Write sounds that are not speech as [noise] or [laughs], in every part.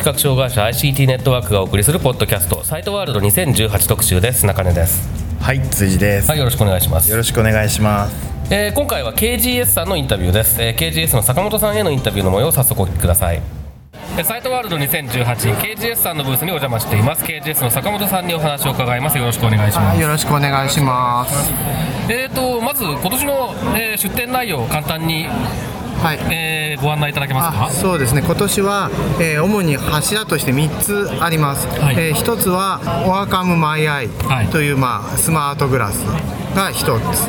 視覚障害者 ICT ネットワークがお送りするポッドキャストサイトワールド2018特集です。中根です。はい、辻です。はいよろしくお願いします。よろしくお願いします。えー今回は KGS さんのインタビューです、えー KGS の坂本さんへのインタビューの模様を早速お聞きください。えーサイトワールド 2018KGS さんのブースにお邪魔しています。KGS の坂本さんにお話を伺います。よろしくお願いします。よろしくお願いします。えーとまず今年の、えー出展内容を簡単に、はい。えーご案内いただけますあかそうですね。今年は、えー主に柱として3つあります、はい。え1つは「オアカムマイアイはい。という、まあ、スマートグラスが1つ。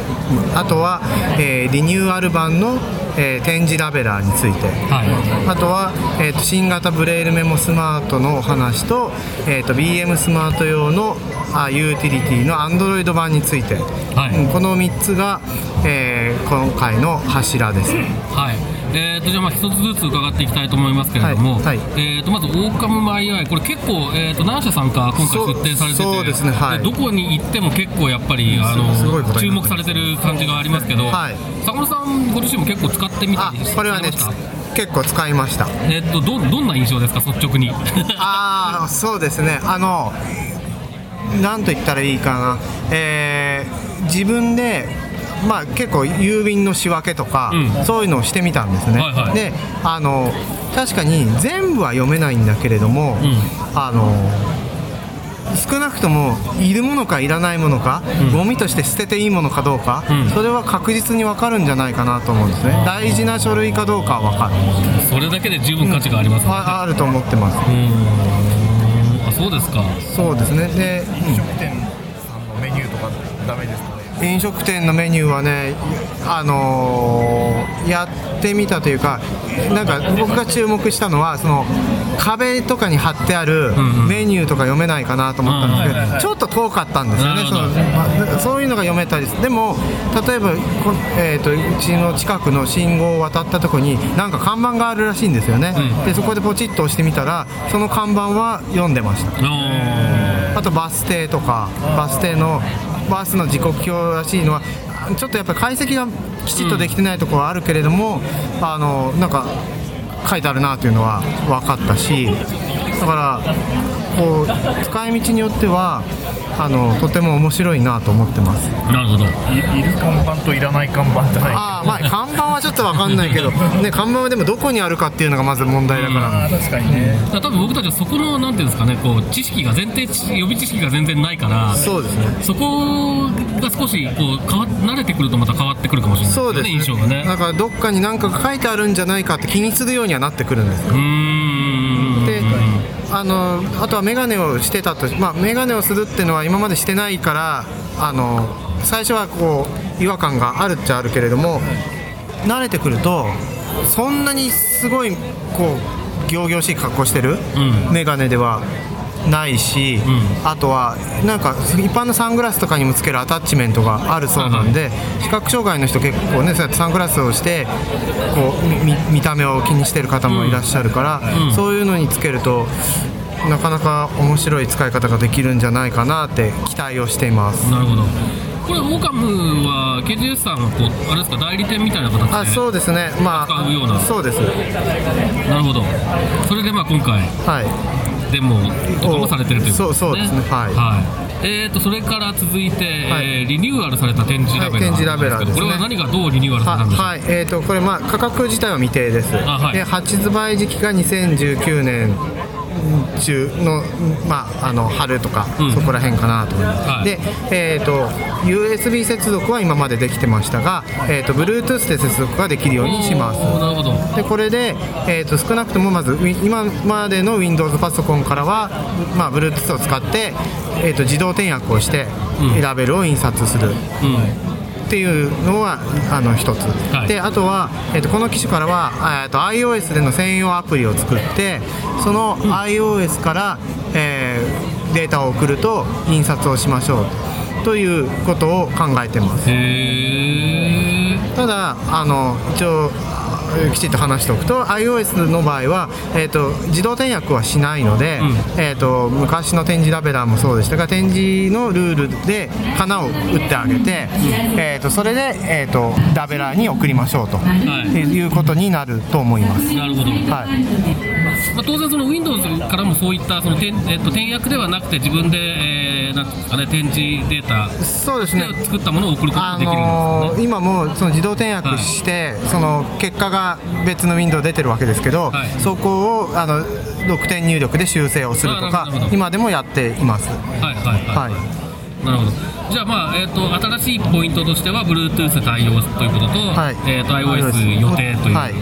あとは、えーリニューアル版の、えー展示ラベラーについて。はい。あとは、えーと新型ブレイルメモスマートのお話と,、えーと BM スマート用のあユーティリティの Android 版について、はい。うんこの3つが、えー今回の柱です。はい。えー、とじゃあまあ一つずつ伺っていきたいと思いますけれども、はいはい。えー、とまずオーカムマイアイこれ結構、えー、と何社さんか今回出展されててそうそうですねはい。でどこに行っても結構やっぱりあの注目されてる感じがありますけど、はい。坂本さんご自身も結構使ってみたありこれはね結構使いました。えー、とどどんな印象ですか？率直に。[laughs] ああそうですね。あのなんと言ったらいいかな。えー自分でまあ結構郵便の仕分けとか、うん。そういうのをしてみたんですね、はいはい。であの確かに全部は読めないんだけれども、ん。あの少なくともいるものかいらないものか、ゴミとして捨てていいものかどうか、うん。それは確実に分かるんじゃないかなと思うんですね。大事な書類かどうかは分かる、それだけで十分価値があります、ね。ああると思ってます。うーん。あそうですか。そうですね。で、店さんのメニューとかダメですか？ね。飲食店のメニューはね、あのーやってみたというか、なんか僕が注目したのは、その壁とかに貼ってあるメニューとか読めないかなと思ったんですけど、ちょっと遠かったんですよね、そのまあそういうのが読めたりすでも、例えばこ、えー、とうちの近くの信号を渡ったところに、なんか看板があるらしいんですよね、うん。でそこでポチッと押してみたら、その看板は読んでました。あとバス停とかバス停のバスの時刻表らしいのはちょっとやっぱり解析がきちっとできてないところはあるけれども、あのなんか書いてあるなというのは分かったしだからこう使い道によってはあのとても面白いなと思ってますなるほどいいる看板といらない看板じゃない。ああまあ看板はちょっと分かんないけど、ね、看板はでもどこにあるかっていうのがまず問題だから、確かにね。だから多分僕たちはそこのなんていうんですかねこう知識が前提知予備知識が全然ないからそうですねそこが少しこう変わ慣れてくるとまた変わってくるかもしれないそうですね。印象がね。だからどっかに何か書いてあるんじゃないかって気にするようにはなってくるんですよ。うーんであのあとは眼鏡をしてたと、まあ、眼鏡をするっていうのは今までしてないからあの最初はこう違和感があるっちゃあるけれども慣れてくるとそんなにすごいこう仰々しい格好してるうん。眼鏡ではないし、ん。あとはなんか一般のサングラスとかにもつけるアタッチメントがあるそうなんで、視覚障害の人結構ねそうやってサングラスをしてこうみ見見た目を気にしてる方もいらっしゃるから、うん。そういうのにつけるとなかなか面白い使い方ができるんじゃないかなって期待をしています。なるほど。これオーカムは KGS さんはこうあれですか代理店みたいな形であそうですね、ま使うような。あ、そうです、なるほど。それでまあ今回。はい、デモとかもされてるということですね。そうそうですね。はい。えー、とそれから続いて、はい。えーリニューアルされた展示ラベラ展示ラベラーですね。これは何がどうリニューアルされたんでしょう？ははい。えー、とこれ、まあ、価格自体は未定です、あはい。で発売時期が2019年中の,、まあ、あの春とか、うん。そこら辺かなと思います、はい。で、えー、と USB 接続は今までできてましたが、えー、と Bluetooth で接続ができるようにします。なるほど。でこれで、えー、と少なくともまず今までの Windows パソコンからは、まあ、Bluetooth を使って、えー、と自動転訳をして、うん。ラベルを印刷する。うんっていうのはあの一つ、はい。であとは、えー、とこの機種からは、えー、と iOS での専用アプリを作ってその iOS から、えーデータを送ると印刷をしましょうということを考えてます。ただあの一応あきちっと話しておくと iOS の場合は、えー、と自動転訳はしないので、えー、と昔の点字ラベラーもそうでしたが点字のルールで花を打ってあげて、えー、とそれで、えー、とラベラーに送りましょうと、い。いうことになると思います。なるほど、はい。まあ、当然その Windows からもそういったその点、えっと、転訳ではなくて自分で、えー、なんですかね点字データそうですね。で作ったものを送ることがあできるんですよね、のー今もその自動転訳して、その結果が別のウィンドウ出てるわけですけど、はい。そこをあの6点入力で修正をするとか今でもやっています。はいはいはい、はい。なるほど。じゃあまあ、えっと新しいポイントとしては Bluetooth 対応ということと,、はい。えっと iOS 予定という、はい。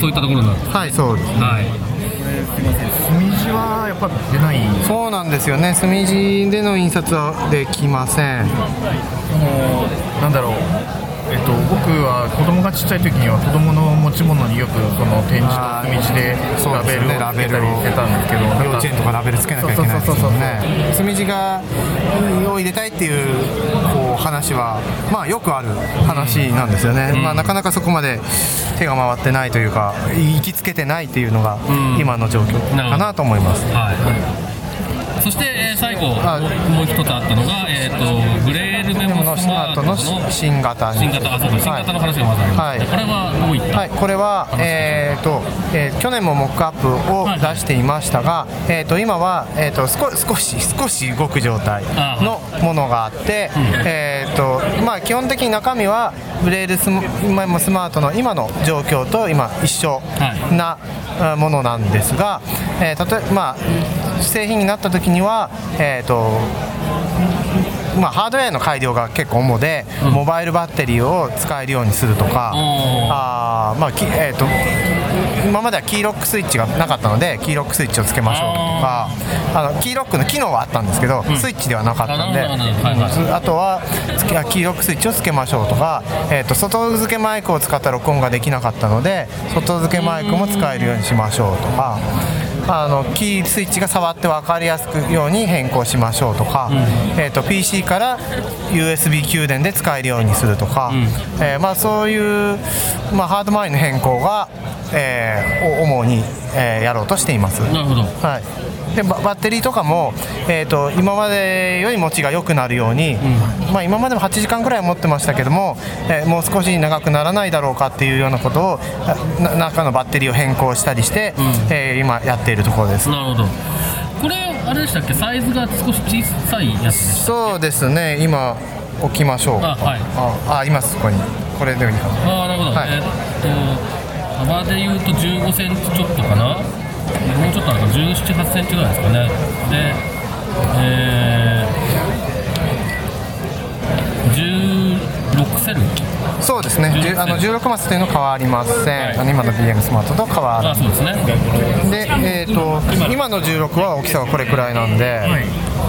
そういったところなんですはい、そうです。はい墨字はやっぱ出ないそうなんですよね。墨字での印刷はできません。そのなんだろうえっと、僕は子供がちっちゃい時には子供の持ち物によくその展示と墨字でラベルをつけたりしてたんですけど幼稚園とかラベルつけなきゃいけないですもんね。墨字がを入れたいっていうこう話はまあよくある話なんですよね。まあなかなかそこまで手が回ってないというか行きつけてないっていうのがん今の状況かなと思います。はいそして、えー最後あもう一つあったのが、えー、とグレールメモのスマートのの新型に。新型あそうか新型の話がまずあります、はい。これはどういった、はい、これは、えーとえー去年もモックアップを出していましたが、えー、と今は、えー、と少少し少し動く状態のものがあって、えーとまあ、基本的に中身はブレールスム今もスマートの今の状況と今一緒な、あものなんですが、えー例えまあ、製品になった時には、えーとまあ、ハードウェアの改良が結構主で、モバイルバッテリーを使えるようにするとか、あーまえー、と今まではキーロックスイッチがなかったのでキーロックスイッチをつけましょうとかあのキーロックの機能はあったんですけど、スイッチではなかったんであとはキーロックスイッチをつけましょうとか、えー、と外付けマイクを使った録音ができなかったので外付けマイクも使えるようにしましょうとか。あのキースイッチが触って分かりやすくように変更しましょうとか、えー、と PC から USB 給電で使えるようにするとか、えーまあ、そういう、まあ、ハード周りの変更が、えーお主に、えーやろうとしています。なるほど。はい、でババッテリーとかも、えー、と今までより持ちが良くなるように、まあ、今までも8時間くらい持ってましたけども、えーもう少し長くならないだろうかっていうようなことを中のバッテリーを変更したりして、えー今やっているところです。なるほど。これあれでしたっけ？サイズが少し小さいやつそうですね。今置きましょうあはい。ああいますそこに。これでいいかなあなるほど、はい。えーっと幅でいうと1 5センチちょっとかな。もうちょっとあるか1 7 8センチぐらいですかね。でえー、16セルそうですね。あの16マスというのは変わりません、はい。あの今の BM スマートと変わらあそうですね。で、えー、と今の16は大きさがこれくらいなんで、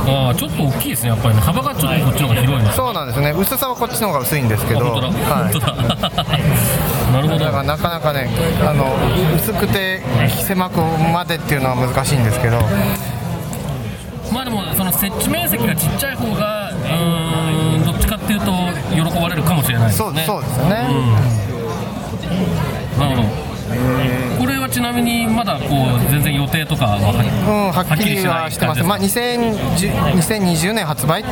ああちょっと大きいですね。やっぱりね。幅がちょっとこっちの方が広いなそうなんですね。薄さはこっちの方が薄いんですけど。はい。[laughs] なるほど。だからなかなかねあの薄くて狭くまでっていうのは難しいんですけど。まあでもその設置面積がちっちゃい方がうーんどっちかっていうと喜ばれるかもしれないですそうね。そうですよね、なるほど。これはちなみにまだこう全然予定とかははうん、はっきりはしてます、まあ、2010 2020年発売っ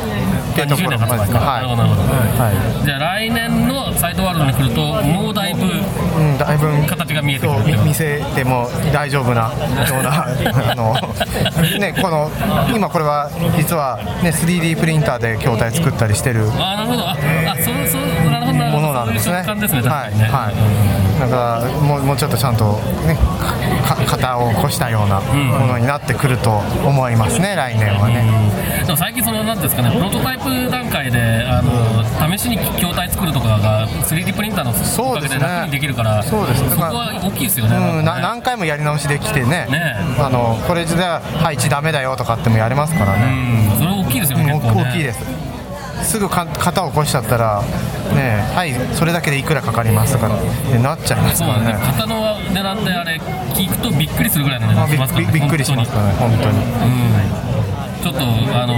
ていうところまでですか、なるほどなるほど、はじゃあ来年のサイトワールドに来るともうだいぶいうん、だいぶ形が見えてくる見せても大丈夫なような。あの、[laughs] ね、この今これは実は、ね、3D プリンターで筐体作ったりしてる。あなるほど。ああそうそうなるほどものなんですね。そうですね確はいはいだからもうもうちょっとちゃんとねかか型を越したようなものになってくると思いますね来年はね、でも最近そのなんですかねプロトタイプ段階であの試しに筐体作るとかが 3D プリンターのおかげで楽にできるからそうですね。そこは大きいですよねうん、ななんかね何回もやり直しできてね。ね。あのこれじゃ配置ダメだよとかってもやれますからね、うん。それ大きいですよねね。大きいですすぐか型を起こしちゃったらねはいそれだけでいくらかかりますとかってなっちゃいますそうからね。なんですね型の値段であれ聞くとびっくりするぐらいの値段しますからねびびっくりしますからね本当に。ちょっとあの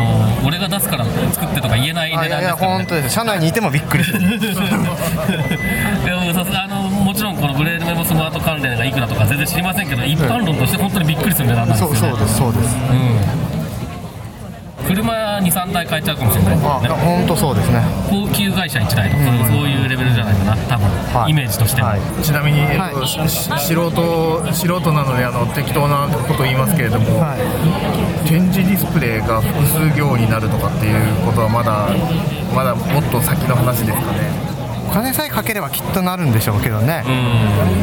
俺が出すから作ってとか言えない値あいやいや段ですからね。本当です。社内にいてもびっくりする。[laughs] でもさすがあのもちろんこのブレードメモスマート関連がいくらとか全然知りませんけど一般論として本当にびっくりする値段なんですよね。そうそうですそうです車23台買えちゃうかもしれない。本当そうですね。高級会社1台とか、そうそういうレベルじゃないかな多分、はい。イメージとしては、はい。ちなみに、素人素人なのであの適当なことを言いますけれども、はい。展示ディスプレイが複数行になるとかっていうことはまだまだもっと先の話ですかねお金さえかければきっとなるんでしょうけどね、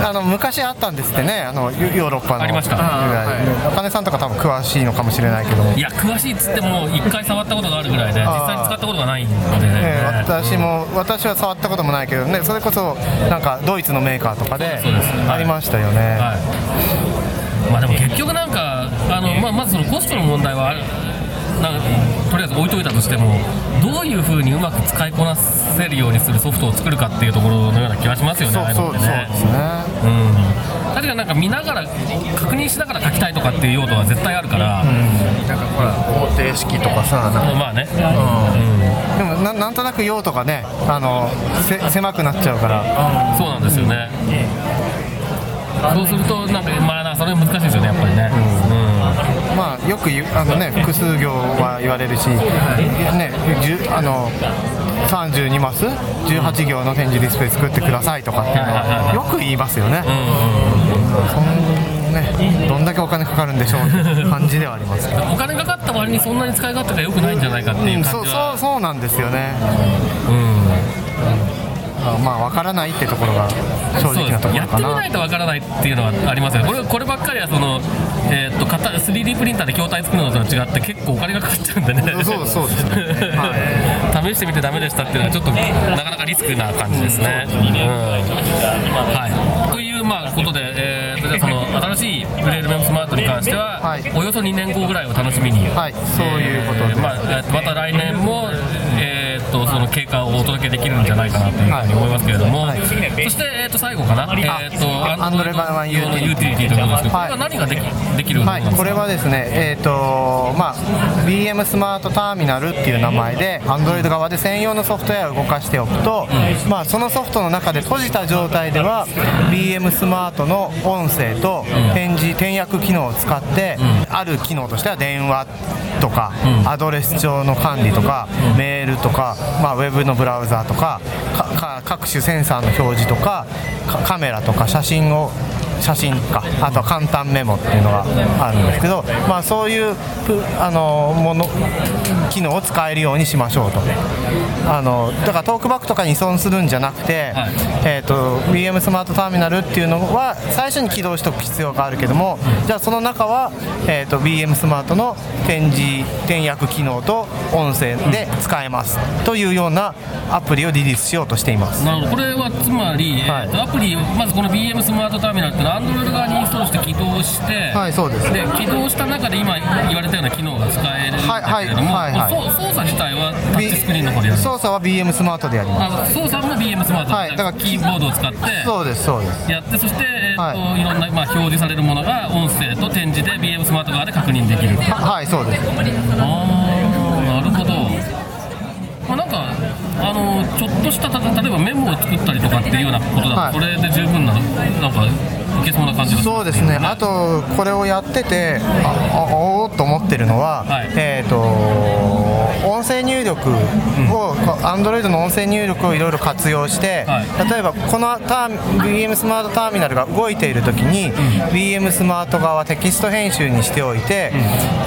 あの昔あったんですってね。あのヨヨーロッパの。ありました。はい。お金さんとか多分詳しいのかもしれないけど。もいや詳しいっつっても1回触ったことがあるぐらいで実際に使ったことがないんで、ええ私も私は触ったこともないけどね。それこそなんかドイツのメーカーとかでありましたよね、はい、まあでも結局なんかあの、まあ、まずそのコストの問題はあるなとりあえず置いといたとしてもどういうふうにうまく使いこなせるようにするソフトを作るかっていうところのような気がしますよねそうああいうのってね。ですね。うん。確かになんか見ながら確認しながら書きたいとかっていう用途は絶対あるから、なんかほら方程式とかさなんか。まあね、でもななんとなく用途がねあのせ狭くなっちゃうから。そうなんですよね、そうするとなんかまあなそれ難しいですよねやっぱりね、まあよく言うあのね複数行は言われるし、ねあの32マス18行の展示ディスプレイ作ってくださいとかっていうのはよく言いますよね。そんねどんだけお金かかるんでしょうって感じではあります [laughs] お金かかった割にそんなに使い勝手が良くないんじゃないかっていうそうそう感じは、そうなんですよね。あまあわからないってところが正直なところかな。やってみない。とわからないっていうのはありますよね。これこればっかりはその、えー、と型 3D プリンターで筐体作るのとは違って結構お金がかかっちゃうんでね。そうそうです。ね。はい。試してみてダメでしたっていうのはちょっとなかなかリスクな感じですね。うん。はい、というまあことで、えーとじゃあその新しいブレードメモスマートに関しては、はい。およそ2年後ぐらいを楽しみに、はい。そういうことで。えーまあえーとまた来年も、えー、とその経過をお届けできるんじゃないかなというふうに思いますけれども、はい。そして、えー、と最後かな、えー、とアンドロイド版用のユーティリティ。ということですけど、はい。これは何ができできるんですか、これはですね、えーとまあ、BM スマートターミナルっていう名前で Android 側で専用のソフトウェアを動かしておくと、まあ、そのソフトの中で閉じた状態では BM スマートの音声と展示転訳機能を使って、ある機能としては電話とか、アドレス帳の管理とか、メールとか、まあ、ウェブのブラウザーとか各種センサーの表示とかカメラとか写真を写真かあとは簡単メモっていうのがあるんですけど、まあ、そういうプあのもの機能を使えるようにしましょうと。あのだからトークバックとかに依存するんじゃなくて、はい。えー、と BM スマートターミナルっていうのは最初に起動しておく必要があるけどもじゃあその中は、えー、と BM スマートの展示転訳機能と音声で使えますというようなアプリをリリースしようとしています。なるほど。これはつまり、はいえーとアプリまずこの BM スマートターミナルって Android 側にインストールして起動して、はいそうです。で起動した中で今言われたような機能が使えるんだけれども、はいはいはいはい。操作自体はタッチスクリーンの方でやる操作は BM スマートでやります。あ操作も BM スマート、はいだからキーボードを使ってそうですそうです。やってそして、えーとはい。い、ろんな、まあ、表示されるものが音声と展示で BM スマート側で確認できるははいそうです。あーなるほど、まあ、なんかあのちょっとしたた例えばメモを作ったりとかっていうようなことだと、はい。それで十分ななんかいけそうな感じがそうですね、あとこれをやってて、ああおーっと思ってるのは、はい。えー、と音声入力を、Android の音声入力をいろいろ活用して、はい。例えばこのターミ BM スマートターミナルが動いているときに、BM スマート側はテキスト編集にしておいて、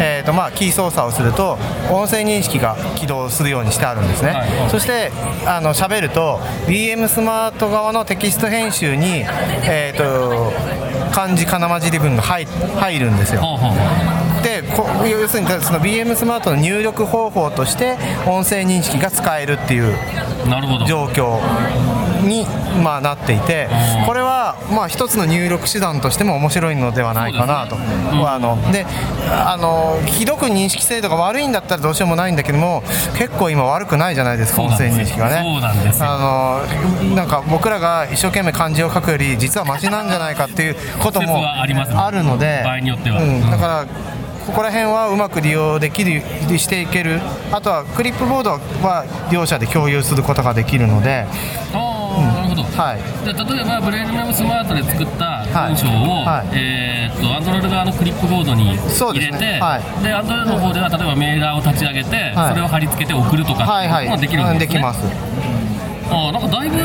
えーとまあ、キー操作をすると音声認識が起動するようにしてあるんですね、はい。そしてあの喋ると BM スマート側のテキスト編集に、えー、と漢字かなまじり文が入入るんですよでこ要するにその BM スマートの入力方法として音声認識が使えるっていう状況に、まあ、なっていてこれはまあ一つの入力手段としても面白いのではないかなと。あのであのひどく認識精度が悪いんだったらどうしようもないんだけども結構今悪くないじゃないですか音声認識がね。そうなんですよ。あのなんか僕らが一生懸命漢字を書くより実はマシなんじゃないかっていうことも説はありますね。あるので場合によっては。うん、だからここら辺はうまく利用できるしていける。あとはクリップボードは両者で共有することができるので、ああ、なるほど。はい、で例えばブレイルメモスマートで作った文章を、はい。えーっとアンドロイド側のクリップボードに入れてねはい。でアンドロイドの方では例えばメーラーを立ち上げて、はい。それを貼り付けて送るとかはいはいっていうのもできるんですね、できます、ああなんかだいぶ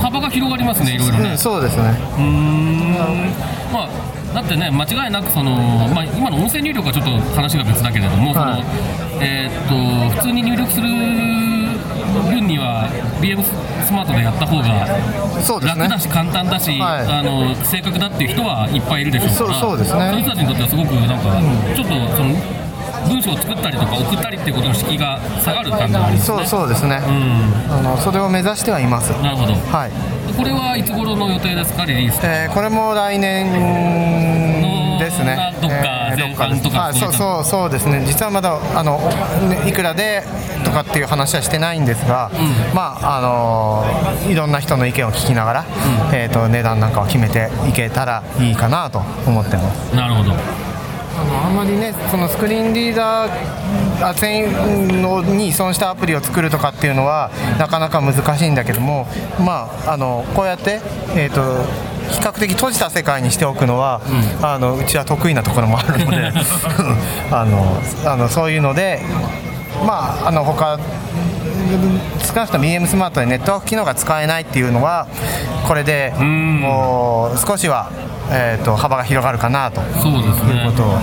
幅が広がりますねいろいろね。うん、そうですね。うーん。まあだってね間違いなくその、まあ、今の音声入力はちょっと話が別だけれども、はい。そのえーっと普通に入力する分には BM スマートでやった方が楽だし簡単だし、はい。あの正確だっていう人はいっぱいいるでしょうからそうですね。そういう人たちにとってはすごくなんか、ちょっとその文章を作ったりとか送ったりっていうことの敷居が下がる感じがありますそうねそうですね、うん。あのそれを目指してはいます。なるほど。はい、これはいつ頃の予定ですかリリース？えーこれも来年ですね。どっかえー前半とかあそういうそうそうそうですね。実はまだあのねいくらでとかっていう話はしてないんですが、まああのいろんな人の意見を聞きながら、えー、と値段なんかを決めていけたらいいかなと思ってます。なるほどあのあんまりねそのスクリーンリーダーあ専用に依存したアプリを作るとかっていうのはなかなか難しいんだけどもまああのこうやってえっ、と比較的閉じた世界にしておくのは、あのうちは得意なところもあるので [laughs] [laughs] あのあのそういうのでまああの他少なくとも BM スマートでネットワーク機能が使えないっていうのはこれでん。もう少しは、えー、と幅が広がるかなとそうですね。いうことを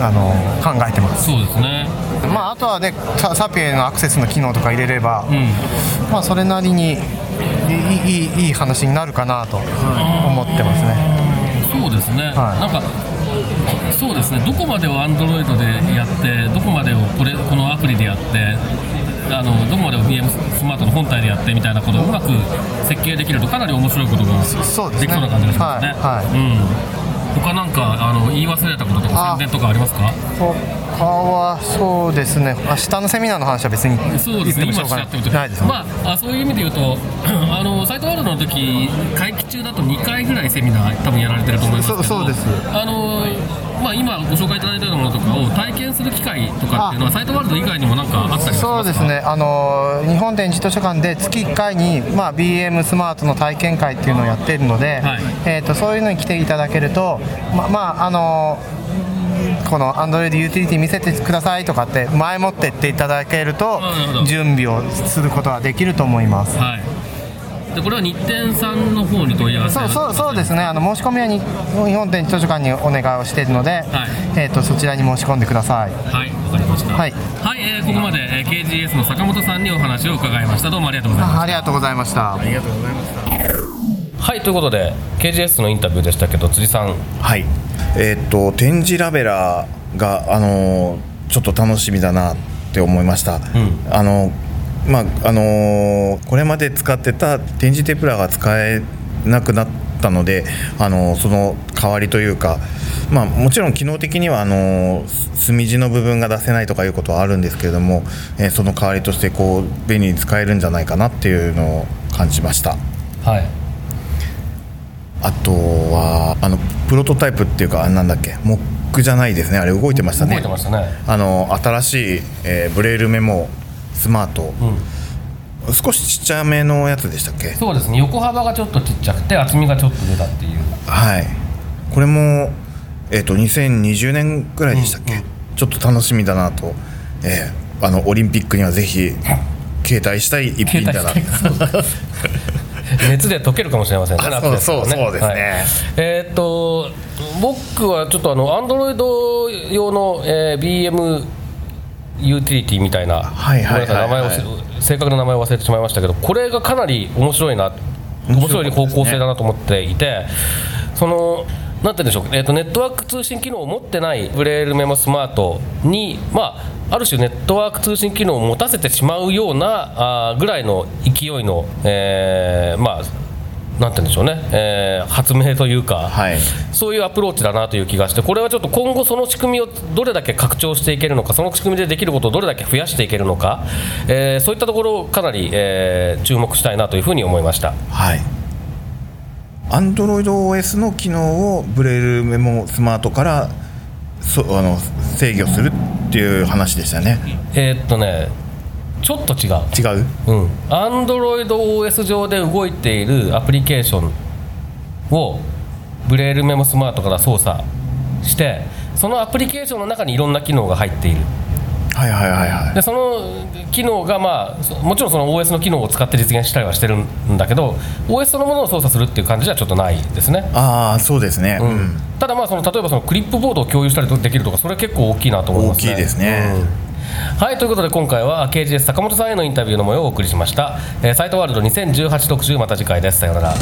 あの考えてます、そうですね。まあ、あとはねササピエのアクセスの機能とか入れれば、うん。まあ、それなりにいいいいいい話になるかなと思ってますね、そうですね、はい。なんかそうですね。どこまでを Android でやってどこまでをこれこのアプリでやってあのどこまでを BM スマートの本体でやってみたいなことをうまく設計できるとかなり面白いことがですね。できそうな感じがしますね。はいはい。うん。他なんかあの言い忘れたこととかあ宣伝とかありますか？他はそうですね。明日のセミナーの話は別にそうですね、今言ってもしょうがしちゃってるないですね、まあ、あそういう意味で言うと、あのサイトワールドの時会期中だと2回ぐらいセミナー、多分やられてると思いますけど、そうそうです。あのまあ、今、ご紹介いただいたようなものとかを体験する機会とかっていうのは、サイトワールド以外にもなんかあったりしますか？そうですね。あの日本展示図書館で月1回に、まあ、BM スマートの体験会っていうのをやっているので、はい。えー、とそういうのに来ていただけるとままああのこの Android ユーティリティ見せてくださいとかって前もってっていただけると準備をすることができると思います。はい。でこれは日展さんの方に問い合わせ？そうそうそうですね。あの申し込みはに日本展示図書館にお願いをしているので、えー、とそちらに申し込んでください。はい、わかりました。はい。はい、えーここまで、えー KGS の坂本さんにお話を伺いました。どうもありがとうございました。あありがとうございましたはい、ということで KGS のインタビューでしたけど辻さん。はい。えーっと展示ラベラーがあのーちょっと楽しみだなって思いました、あのまああのーこれまで使ってた展示テプラが使えなくなったのであのーその代わりというかまあ、もちろん機能的にはあのす墨地の部分が出せないとかいうことはあるんですけれども、えーその代わりとしてこう便利に使えるんじゃないかなっていうのを感じました。はいあとはあのプロトタイプっていうかなんだっけモックじゃないですね。あれ動いてましたね。動いてましたね。あの新しい、えーブレールメモスマート、少しちっちゃめのやつでしたっけ？そうですね。横幅がちょっとちっちゃくて厚みがちょっと出たっていう。はい。これも、えー、と2020年ぐらいでしたっけ、ちょっと楽しみだなと、えーあのオリンピックにはぜひ携帯したい一品だな [laughs] 熱で溶けるかもしれませんね。あ夏ですからそうそうそうですね。はい。えーっと僕はちょっとあのアンドロイド用の、えー BM ユーティリティみたいな、はいはい。名前を正確な名前を忘れてしまいましたけどこれがかなり面白いな面白い方向性だなと思っていてそのなんて言うんでしょう、えー、とネットワーク通信機能を持ってないブレールメモスマートに、まあ、ある種ネットワーク通信機能を持たせてしまうようなあーぐらいの勢いの、えーまあなんて言うんでしょうね、えー発明というか、はい。そういうアプローチだなという気がして、これはちょっと今後、その仕組みをどれだけ拡張していけるのか、その仕組みでできることをどれだけ増やしていけるのか、えーそういったところをかなり、えー注目したいなというふうに思いました。はい。AndroidOS の機能をブレールメモスマートからそあの制御するっていう話でしたね。えーっとね、ちょっと違う。違う？うん、AndroidOS 上で動いているアプリケーションをブレールメモスマートから操作してそのアプリケーションの中にいろんな機能が入っているはいはいはいはい。でその機能が、まあ、そもちろんその OS の機能を使って実現したりはしてるんだけど OS そのものを操作するっていう感じではちょっとないですね、ああそうですね、ううん。んただまあその例えばそのクリップボードを共有したりできるとかそれは結構大きいなと思いますね。大きいですね。うん。はいということで今回は KGS 坂本さんへのインタビューの模様をお送りしました、えーサイトワールド2018特集また次回です。さようなら